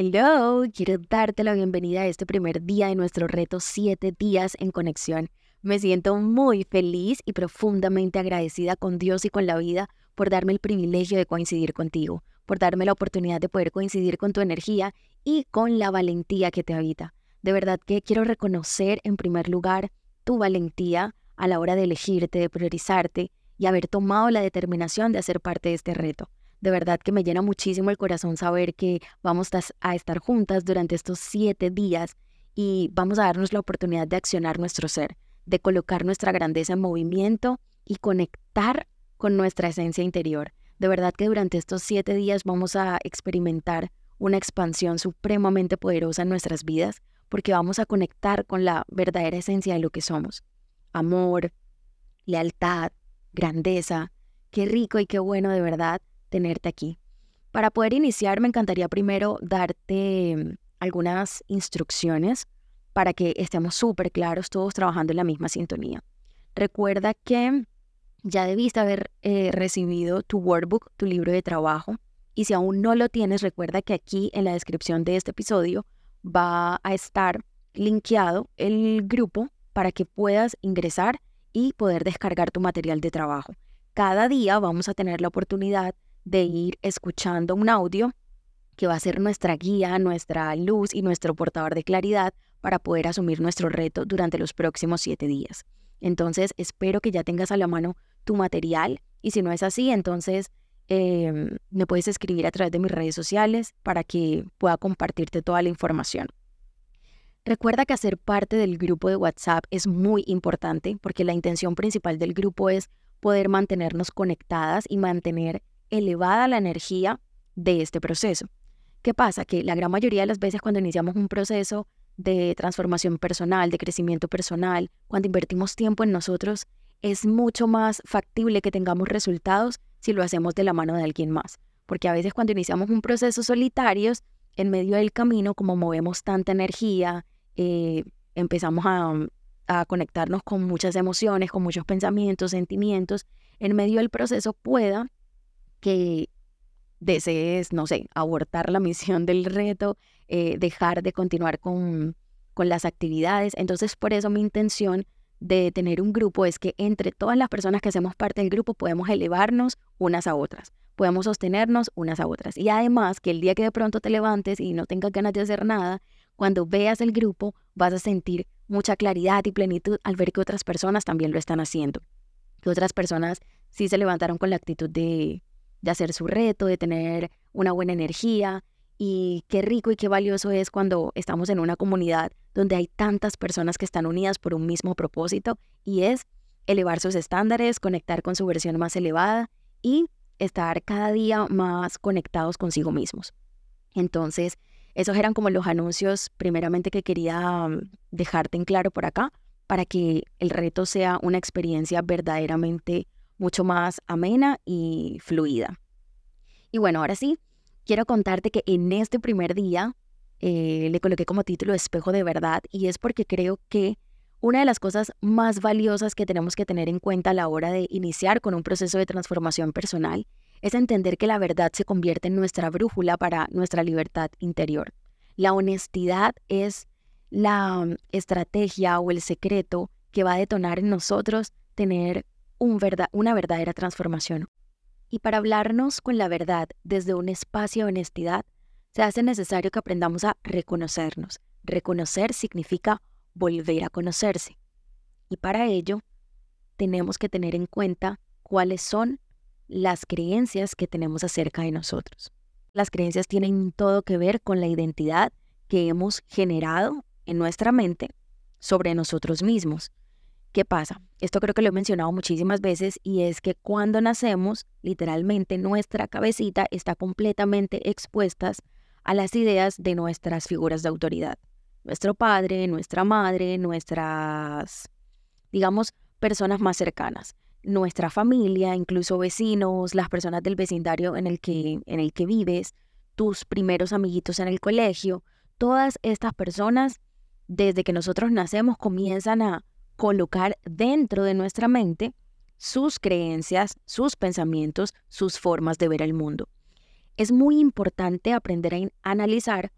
Hello, quiero darte la bienvenida a este primer día de nuestro reto 7 días en conexión. Me siento muy feliz y profundamente agradecida con Dios y con la vida por darme el privilegio de coincidir contigo, por darme la oportunidad de poder coincidir con tu energía y con la valentía que te habita. De verdad que quiero reconocer en primer lugar tu valentía a la hora de elegirte, de priorizarte y haber tomado la determinación de hacer parte de este reto. De verdad que me llena muchísimo el corazón saber que vamos a estar juntas durante estos siete días y vamos a darnos la oportunidad de accionar nuestro ser, de colocar nuestra grandeza en movimiento y conectar con nuestra esencia interior. De verdad que durante estos siete días vamos a experimentar una expansión supremamente poderosa en nuestras vidas porque vamos a conectar con la verdadera esencia de lo que somos. Amor, lealtad, grandeza. Qué rico y qué bueno de verdad tenerte aquí. Para poder iniciar, me encantaría primero darte mm, algunas instrucciones para que estemos súper claros todos trabajando en la misma sintonía. Recuerda que ya debiste haber eh, recibido tu workbook, tu libro de trabajo, y si aún no lo tienes, recuerda que aquí en la descripción de este episodio va a estar linkeado el grupo para que puedas ingresar y poder descargar tu material de trabajo. Cada día vamos a tener la oportunidad de ir escuchando un audio que va a ser nuestra guía, nuestra luz y nuestro portador de claridad para poder asumir nuestro reto durante los próximos siete días. Entonces, espero que ya tengas a la mano tu material y si no es así, entonces em, me puedes escribir a través de mis redes sociales para que pueda compartirte toda la información. Recuerda que hacer parte del grupo de WhatsApp es muy importante porque la intención principal del grupo es poder mantenernos conectadas y mantener elevada la energía de este proceso. ¿Qué pasa? Que la gran mayoría de las veces cuando iniciamos un proceso de transformación personal, de crecimiento personal, cuando invertimos tiempo en nosotros, es mucho más factible que tengamos resultados si lo hacemos de la mano de alguien más. Porque a veces cuando iniciamos un proceso solitarios, en medio del camino, como movemos tanta energía, eh, empezamos a, a conectarnos con muchas emociones, con muchos pensamientos, sentimientos, en medio del proceso pueda que desees, no sé, abortar la misión del reto, eh, dejar de continuar con, con las actividades. Entonces, por eso mi intención de tener un grupo es que entre todas las personas que hacemos parte del grupo podemos elevarnos unas a otras, podemos sostenernos unas a otras. Y además que el día que de pronto te levantes y no tengas ganas de hacer nada, cuando veas el grupo vas a sentir mucha claridad y plenitud al ver que otras personas también lo están haciendo, que otras personas sí se levantaron con la actitud de, de hacer su reto, de tener una buena energía. Y qué rico y qué valioso es cuando estamos en una comunidad donde hay tantas personas que están unidas por un mismo propósito y es elevar sus estándares, conectar con su versión más elevada y estar cada día más conectados consigo mismos. Entonces, esos eran como los anuncios primeramente que quería mm, dejarte en claro por acá para que el reto sea una experiencia verdaderamente mucho más amena y fluida. Y bueno, ahora sí, quiero contarte que en este primer día eh, le coloqué como título Espejo de verdad y es porque creo que una de las cosas más valiosas que tenemos que tener en cuenta a la hora de iniciar con un proceso de transformación personal es entender que la verdad se convierte en nuestra brújula para nuestra libertad interior. La honestidad es la mm, estrategia o el secreto que va a detonar en nosotros tener una verdadera transformación. Y para hablarnos con la verdad desde un espacio de honestidad, se hace necesario que aprendamos a reconocernos. Reconocer significa volver a conocerse. Y para ello, tenemos que tener en cuenta cuáles son las creencias que tenemos acerca de nosotros. Las creencias tienen todo que ver con la identidad que hemos generado en nuestra mente sobre nosotros mismos. ¿Qué pasa? Esto creo que lo he mencionado muchísimas veces y es que cuando nacemos, literalmente nuestra cabecita está completamente expuesta a las ideas de nuestras figuras de autoridad. nuestro padre, nuestra madre, nuestras, digamos, personas más cercanas, nuestra familia, incluso vecinos, las personas del vecindario en el que, en el que vives, tus primeros amiguitos en el colegio, todas estas personas, desde que nosotros nacemos, comienzan a colocar dentro de nuestra mente sus creencias, sus pensamientos, sus formas de ver el mundo. Es muy importante aprender a analizar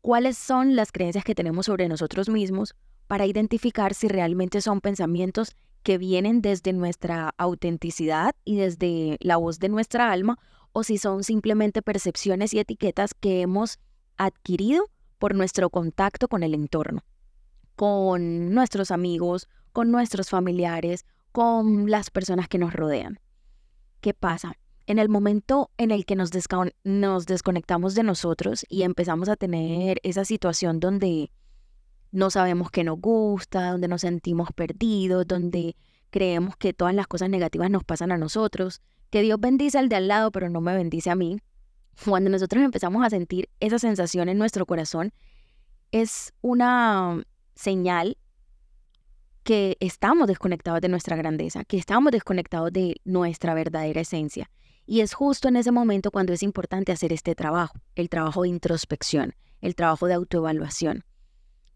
cuáles son las creencias que tenemos sobre nosotros mismos para identificar si realmente son pensamientos que vienen desde nuestra autenticidad y desde la voz de nuestra alma o si son simplemente percepciones y etiquetas que hemos adquirido por nuestro contacto con el entorno, con nuestros amigos, con nuestros familiares, con las personas que nos rodean. ¿Qué pasa? En el momento en el que nos, desconectamos de nosotros y empezamos a tener esa situación donde no sabemos qué nos gusta, donde nos sentimos perdidos, donde creemos que todas las cosas negativas nos pasan a nosotros, que Dios bendice al de al lado, pero no me bendice a mí. Cuando nosotros empezamos a sentir esa sensación en nuestro corazón, es una señal que estamos desconectados de nuestra grandeza, que estamos desconectados de nuestra verdadera esencia. Y es justo en ese momento cuando es importante hacer este trabajo, el trabajo de introspección, el trabajo de autoevaluación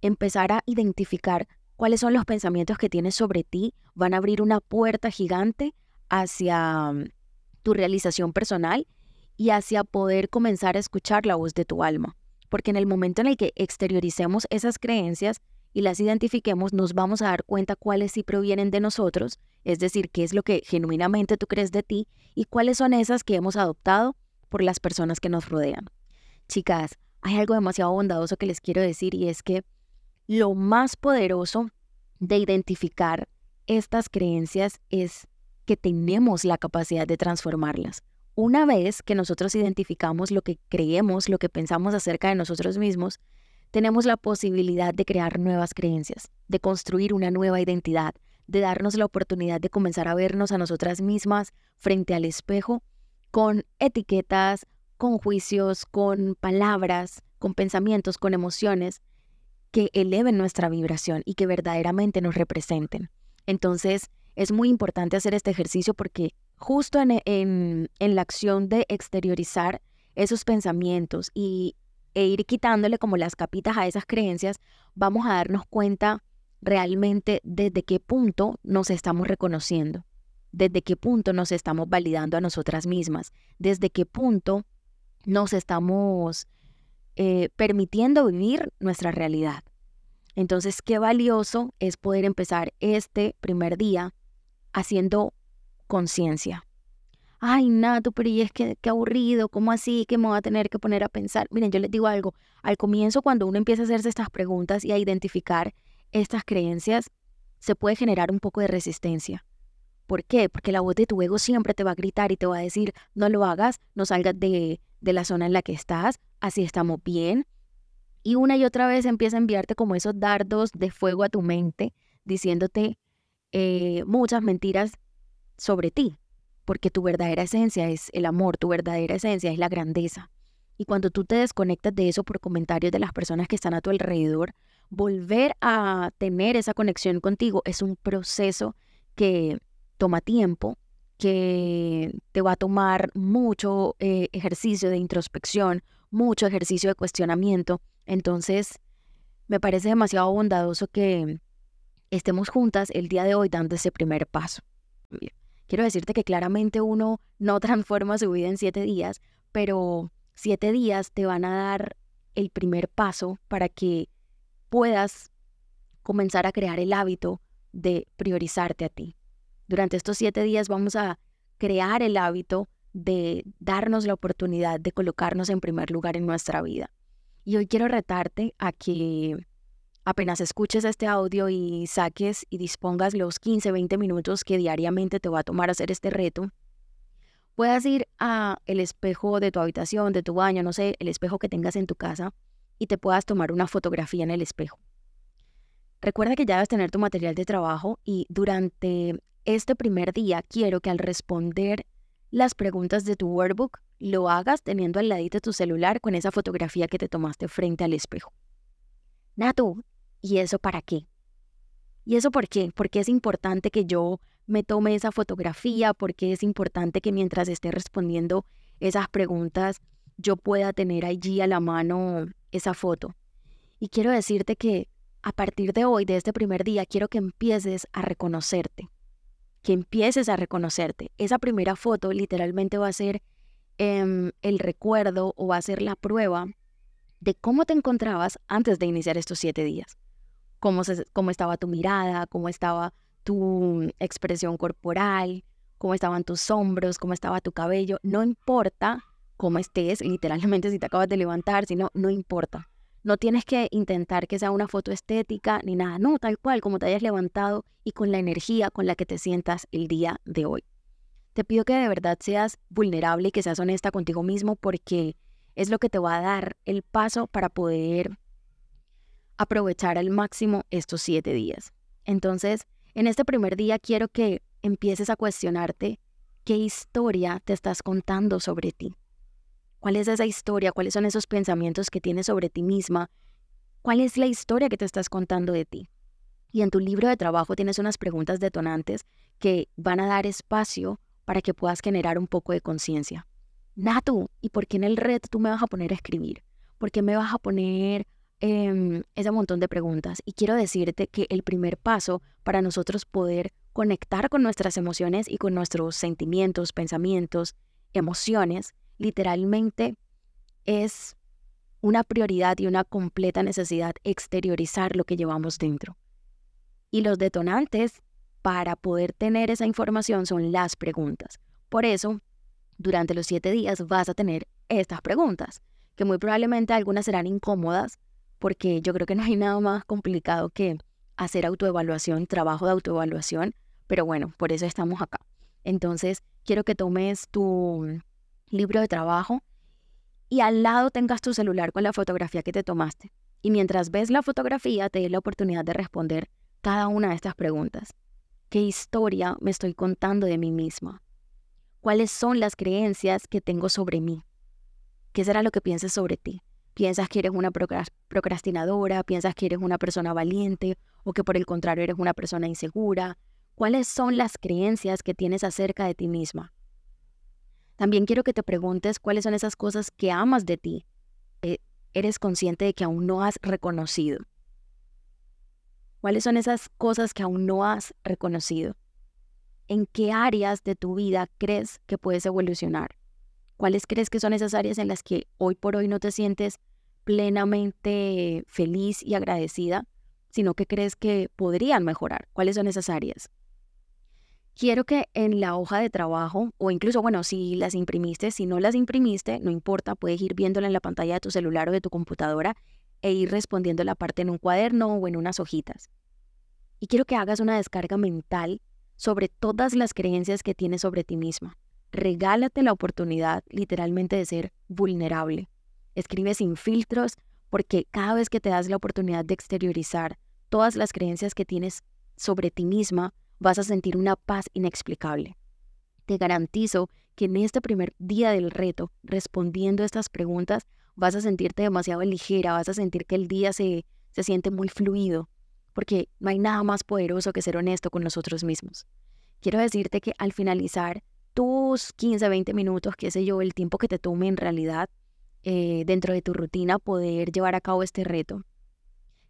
empezar a identificar cuáles son los pensamientos que tienes sobre ti, van a abrir una puerta gigante hacia mm, tu realización personal y hacia poder comenzar a escuchar la voz de tu alma. Porque en el momento en el que exterioricemos esas creencias y las identifiquemos, nos vamos a dar cuenta cuáles sí provienen de nosotros, es decir, qué es lo que genuinamente tú crees de ti y cuáles son esas que hemos adoptado por las personas que nos rodean. Chicas, hay algo demasiado bondadoso que les quiero decir y es que lo más poderoso de identificar estas creencias es que tenemos la capacidad de transformarlas. Una vez que nosotros identificamos lo que creemos, lo que pensamos acerca de nosotros mismos, tenemos la posibilidad de crear nuevas creencias, de construir una nueva identidad, de darnos la oportunidad de comenzar a vernos a nosotras mismas frente al espejo con etiquetas, con juicios, con palabras, con pensamientos, con emociones que eleven nuestra vibración y que verdaderamente nos representen. Entonces, es muy importante hacer este ejercicio porque justo en, la acción de exteriorizar esos pensamientos y, e ir quitándole como las capitas a esas creencias, vamos a darnos cuenta realmente desde qué punto nos estamos reconociendo, desde qué punto nos estamos validando a nosotras mismas, desde qué punto nos estamos eh, permitiendo vivir nuestra realidad. Entonces, qué valioso es poder empezar este primer día haciendo conciencia. Ay, Nato, pero y es que qué aburrido, ¿cómo así que me voy a tener que poner a pensar? Miren, yo les digo algo, al comienzo cuando uno empieza a hacerse estas preguntas y a identificar estas creencias, se puede generar un poco de resistencia. ¿Por qué? Porque la voz de tu ego siempre te va a gritar y te va a decir, no lo hagas, no salgas de, de la zona en la que estás, así estamos bien. Y una y otra vez empieza a enviarte como esos dardos de fuego a tu mente, diciéndote eh, muchas mentiras sobre ti, porque tu verdadera esencia es el amor, tu verdadera esencia es la grandeza. Y cuando tú te desconectas de eso por comentarios de las personas que están a tu alrededor, volver a tener esa conexión contigo es un proceso que toma tiempo, que te va a tomar mucho eh, ejercicio de introspección, mucho ejercicio de cuestionamiento. Entonces, me parece demasiado bondadoso que estemos juntas el día de hoy dando ese primer paso. Quiero decirte que claramente uno no transforma su vida en siete días, pero siete días te van a dar el primer paso para que puedas comenzar a crear el hábito de priorizarte a ti. Durante estos siete días vamos a crear el hábito de darnos la oportunidad de colocarnos en primer lugar en nuestra vida. Y hoy quiero retarte a que apenas escuches este audio y saques y dispongas los 15, 20 minutos que diariamente te va a tomar hacer este reto, puedas ir a el espejo de tu habitación, de tu baño, no sé, el espejo que tengas en tu casa y te puedas tomar una fotografía en el espejo. Recuerda que ya debes tener tu material de trabajo y durante este primer día quiero que al responder las preguntas de tu workbook lo hagas teniendo al ladito tu celular con esa fotografía que te tomaste frente al espejo. Natu, ¿y eso para qué? ¿Y eso por qué? Porque es importante que yo me tome esa fotografía, porque es importante que mientras esté respondiendo esas preguntas yo pueda tener allí a la mano esa foto. Y quiero decirte que a partir de hoy, de este primer día, quiero que empieces a reconocerte, que empieces a reconocerte. Esa primera foto literalmente va a ser em, el recuerdo o va a ser la prueba de cómo te encontrabas antes de iniciar estos siete días. Cómo, estaba tu mirada, cómo estaba tu expresión corporal, cómo estaban tus hombros, cómo estaba tu cabello. No importa cómo estés, literalmente si te acabas de levantar, si no, no importa. No tienes que intentar que sea una foto estética ni nada, no, tal cual, como te hayas levantado y con la energía con la que te sientas el día de hoy. Te pido que de verdad seas vulnerable y que seas honesta contigo mismo porque es lo que te va a dar el paso para poder aprovechar al máximo estos siete días. Entonces, en este primer día quiero que empieces a cuestionarte qué historia te estás contando sobre ti. ¿Cuál es esa historia? ¿Cuáles son esos pensamientos que tienes sobre ti misma? ¿Cuál es la historia que te estás contando de ti? Y en tu libro de trabajo tienes unas preguntas detonantes que van a dar espacio para que puedas generar un poco de conciencia. Natu, ¿y por qué en el red tú me vas a poner a escribir? ¿Por qué me vas a poner eh, ese montón de preguntas? Y quiero decirte que el primer paso para nosotros poder conectar con nuestras emociones y con nuestros sentimientos, pensamientos, emociones, literalmente es una prioridad y una completa necesidad exteriorizar lo que llevamos dentro. Y los detonantes para poder tener esa información son las preguntas. Por eso, durante los siete días vas a tener estas preguntas, que muy probablemente algunas serán incómodas, porque yo creo que no hay nada más complicado que hacer autoevaluación, trabajo de autoevaluación, pero bueno, por eso estamos acá. Entonces, quiero que tomes tu libro de trabajo y al lado tengas tu celular con la fotografía que te tomaste. Y mientras ves la fotografía, te des la oportunidad de responder cada una de estas preguntas. ¿Qué historia me estoy contando de mí misma? ¿Cuáles son las creencias que tengo sobre mí? ¿Qué será lo que pienses sobre ti? ¿Piensas que eres una procrastinadora? ¿Piensas que eres una persona valiente? ¿O que por el contrario eres una persona insegura? ¿Cuáles son las creencias que tienes acerca de ti misma? También quiero que te preguntes cuáles son esas cosas que amas de ti, eres consciente de que aún no has reconocido. ¿Cuáles son esas cosas que aún no has reconocido? ¿En qué áreas de tu vida crees que puedes evolucionar? ¿Cuáles crees que son esas áreas en las que hoy por hoy no te sientes plenamente feliz y agradecida, sino que crees que podrían mejorar? ¿Cuáles son esas áreas? quiero que en la hoja de trabajo, o incluso, bueno, si las imprimiste, si no las imprimiste, no importa, puedes ir viéndola en la pantalla de tu celular o de tu computadora e ir respondiendo la parte en un cuaderno o en unas hojitas. Y quiero que hagas una descarga mental sobre todas las creencias que tienes sobre ti misma. Regálate la oportunidad literalmente de ser vulnerable. Escribe sin filtros porque cada vez que te das la oportunidad de exteriorizar todas las creencias que tienes sobre ti misma, vas a sentir una paz inexplicable. Te garantizo que en este primer día del reto, respondiendo a estas preguntas, vas a sentirte demasiado ligera, vas a sentir que el día se, se siente muy fluido, porque no hay nada más poderoso que ser honesto con nosotros mismos. Quiero decirte que al finalizar tus 15, 20 minutos, qué sé yo, el tiempo que te tome en realidad eh, dentro de tu rutina poder llevar a cabo este reto,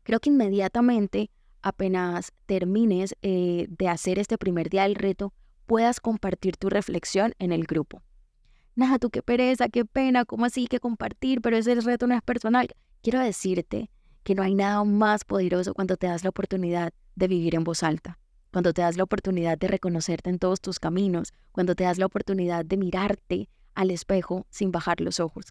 creo que inmediatamente apenas termines eh, de hacer este primer día del reto, puedas compartir tu reflexión en el grupo. Nada, tú qué pereza, qué pena, ¿cómo así que compartir? Pero ese reto no es personal. Quiero decirte que no hay nada más poderoso cuando te das la oportunidad de vivir en voz alta, cuando te das la oportunidad de reconocerte en todos tus caminos, cuando te das la oportunidad de mirarte al espejo sin bajar los ojos.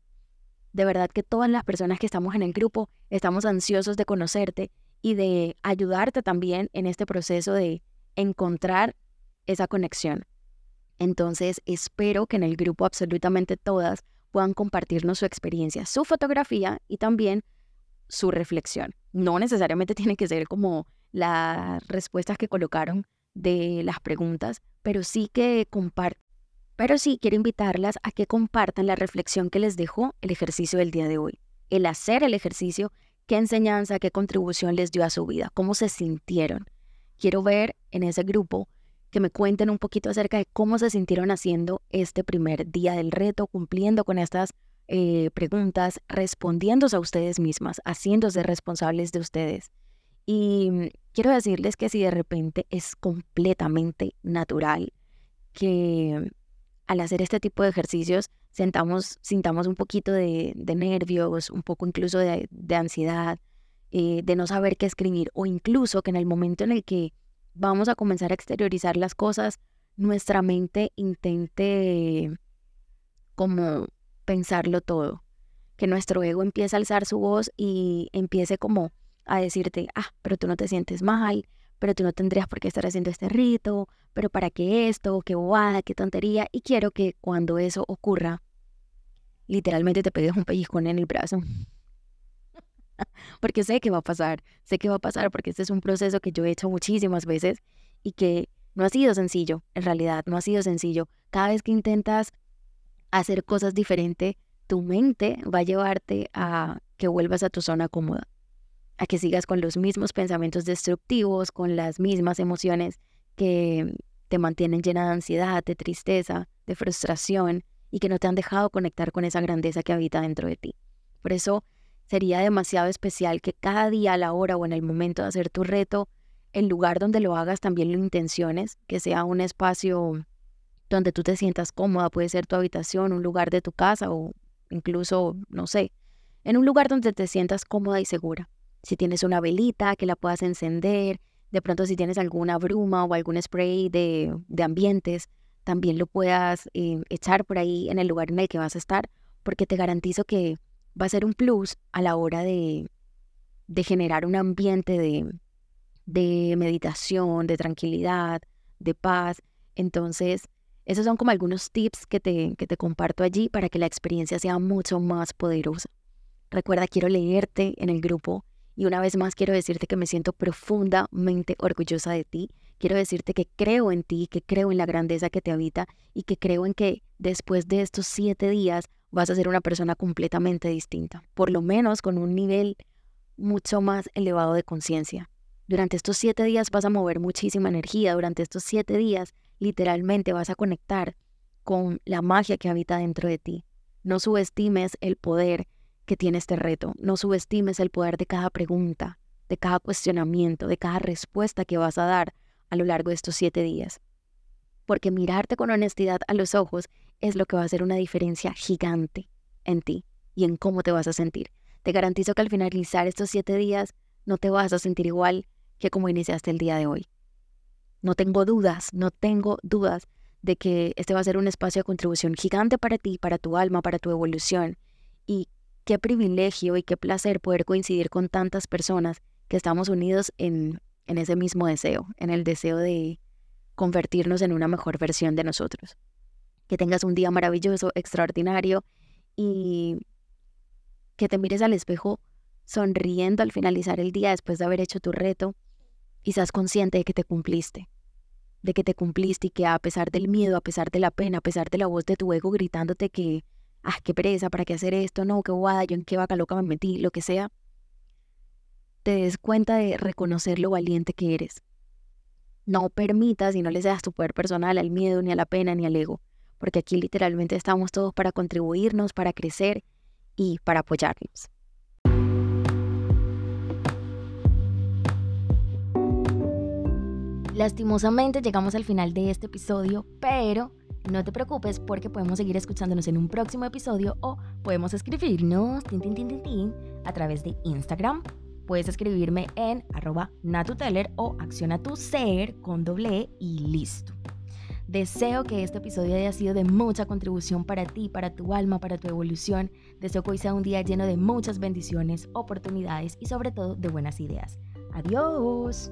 De verdad que todas las personas que estamos en el grupo estamos ansiosos de conocerte y de ayudarte también en este proceso de encontrar esa conexión. Entonces, espero que en el grupo absolutamente todas puedan compartirnos su experiencia, su fotografía y también su reflexión. No necesariamente tiene que ser como las respuestas que colocaron de las preguntas, pero sí que compartan. Pero sí quiero invitarlas a que compartan la reflexión que les dejó el ejercicio del día de hoy. El hacer el ejercicio qué enseñanza, qué contribución les dio a su vida, cómo se sintieron. Quiero ver en ese grupo que me cuenten un poquito acerca de cómo se sintieron haciendo este primer día del reto, cumpliendo con estas eh, preguntas, respondiéndose a ustedes mismas, haciéndose responsables de ustedes. Y mm, quiero decirles que si de repente es completamente natural que al hacer este tipo de ejercicios sentamos, sintamos un poquito de, nervios, un poco incluso de, ansiedad, eh, de no saber qué escribir, o incluso que en el momento en el que vamos a comenzar a exteriorizar las cosas, nuestra mente intente como pensarlo todo, que nuestro ego empiece a alzar su voz y empiece como a decirte, ah, pero tú no te sientes mal, pero tú no tendrías por qué estar haciendo este rito, pero para qué esto, qué bobada, qué tontería, y quiero que cuando eso ocurra, literalmente te pegues un pellizcón en el brazo. porque sé que va a pasar, sé que va a pasar porque este es un proceso que yo he hecho muchísimas veces y que no ha sido sencillo, en realidad no ha sido sencillo. Cada vez que intentas hacer cosas diferentes, tu mente va a llevarte a que vuelvas a tu zona cómoda, a que sigas con los mismos pensamientos destructivos, con las mismas emociones que te mantienen llena de ansiedad, de tristeza, de frustración y que no te han dejado conectar con esa grandeza que habita dentro de ti. Por eso sería demasiado especial que cada día a la hora o en el momento de hacer tu reto, el lugar donde lo hagas también lo intenciones, que sea un espacio donde tú te sientas cómoda, puede ser tu habitación, un lugar de tu casa o incluso, no sé, en un lugar donde te sientas cómoda y segura. Si tienes una velita que la puedas encender, de pronto si tienes alguna bruma o algún spray de, ambientes, también lo puedas eh, echar por ahí en el lugar en el que vas a estar, porque te garantizo que va a ser un plus a la hora de, de generar un ambiente de, de meditación, de tranquilidad, de paz. Entonces, esos son como algunos tips que te, que te comparto allí para que la experiencia sea mucho más poderosa. Recuerda, quiero leerte en el grupo y una vez más quiero decirte que me siento profundamente orgullosa de ti. Quiero decirte que creo en ti, que creo en la grandeza que te habita y que creo en que después de estos siete días vas a ser una persona completamente distinta, por lo menos con un nivel mucho más elevado de conciencia. Durante estos siete días vas a mover muchísima energía, durante estos siete días literalmente vas a conectar con la magia que habita dentro de ti. No subestimes el poder que tiene este reto, no subestimes el poder de cada pregunta, de cada cuestionamiento, de cada respuesta que vas a dar a lo largo de estos siete días. Porque mirarte con honestidad a los ojos es lo que va a hacer una diferencia gigante en ti y en cómo te vas a sentir. Te garantizo que al finalizar estos siete días no te vas a sentir igual que como iniciaste el día de hoy. No tengo dudas, no tengo dudas de que este va a ser un espacio de contribución gigante para ti, para tu alma, para tu evolución. Y qué privilegio y qué placer poder coincidir con tantas personas que estamos unidos en, en ese mismo deseo, en el deseo de convertirnos en una mejor versión de nosotros. Que tengas un día maravilloso, extraordinario y que te mires al espejo sonriendo al finalizar el día después de haber hecho tu reto y seas consciente de que te cumpliste, de que te cumpliste y que a pesar del miedo, a pesar de la pena, a pesar de la voz de tu ego gritándote que, ah, qué pereza, ¿para qué hacer esto? No, qué bobada, yo en qué vaca loca me metí, lo que sea, te des cuenta de reconocer lo valiente que eres. No permitas y no le seas tu poder personal al miedo, ni a la pena, ni al ego, porque aquí literalmente estamos todos para contribuirnos, para crecer y para apoyarnos. Lastimosamente llegamos al final de este episodio, pero no te preocupes porque podemos seguir escuchándonos en un próximo episodio o podemos escribirnos a través de Instagram. Puedes escribirme en arroba natuteller o acciona tu ser con doble e y listo. Deseo que este episodio haya sido de mucha contribución para ti, para tu alma, para tu evolución. Deseo que hoy sea un día lleno de muchas bendiciones, oportunidades y sobre todo de buenas ideas. Adiós.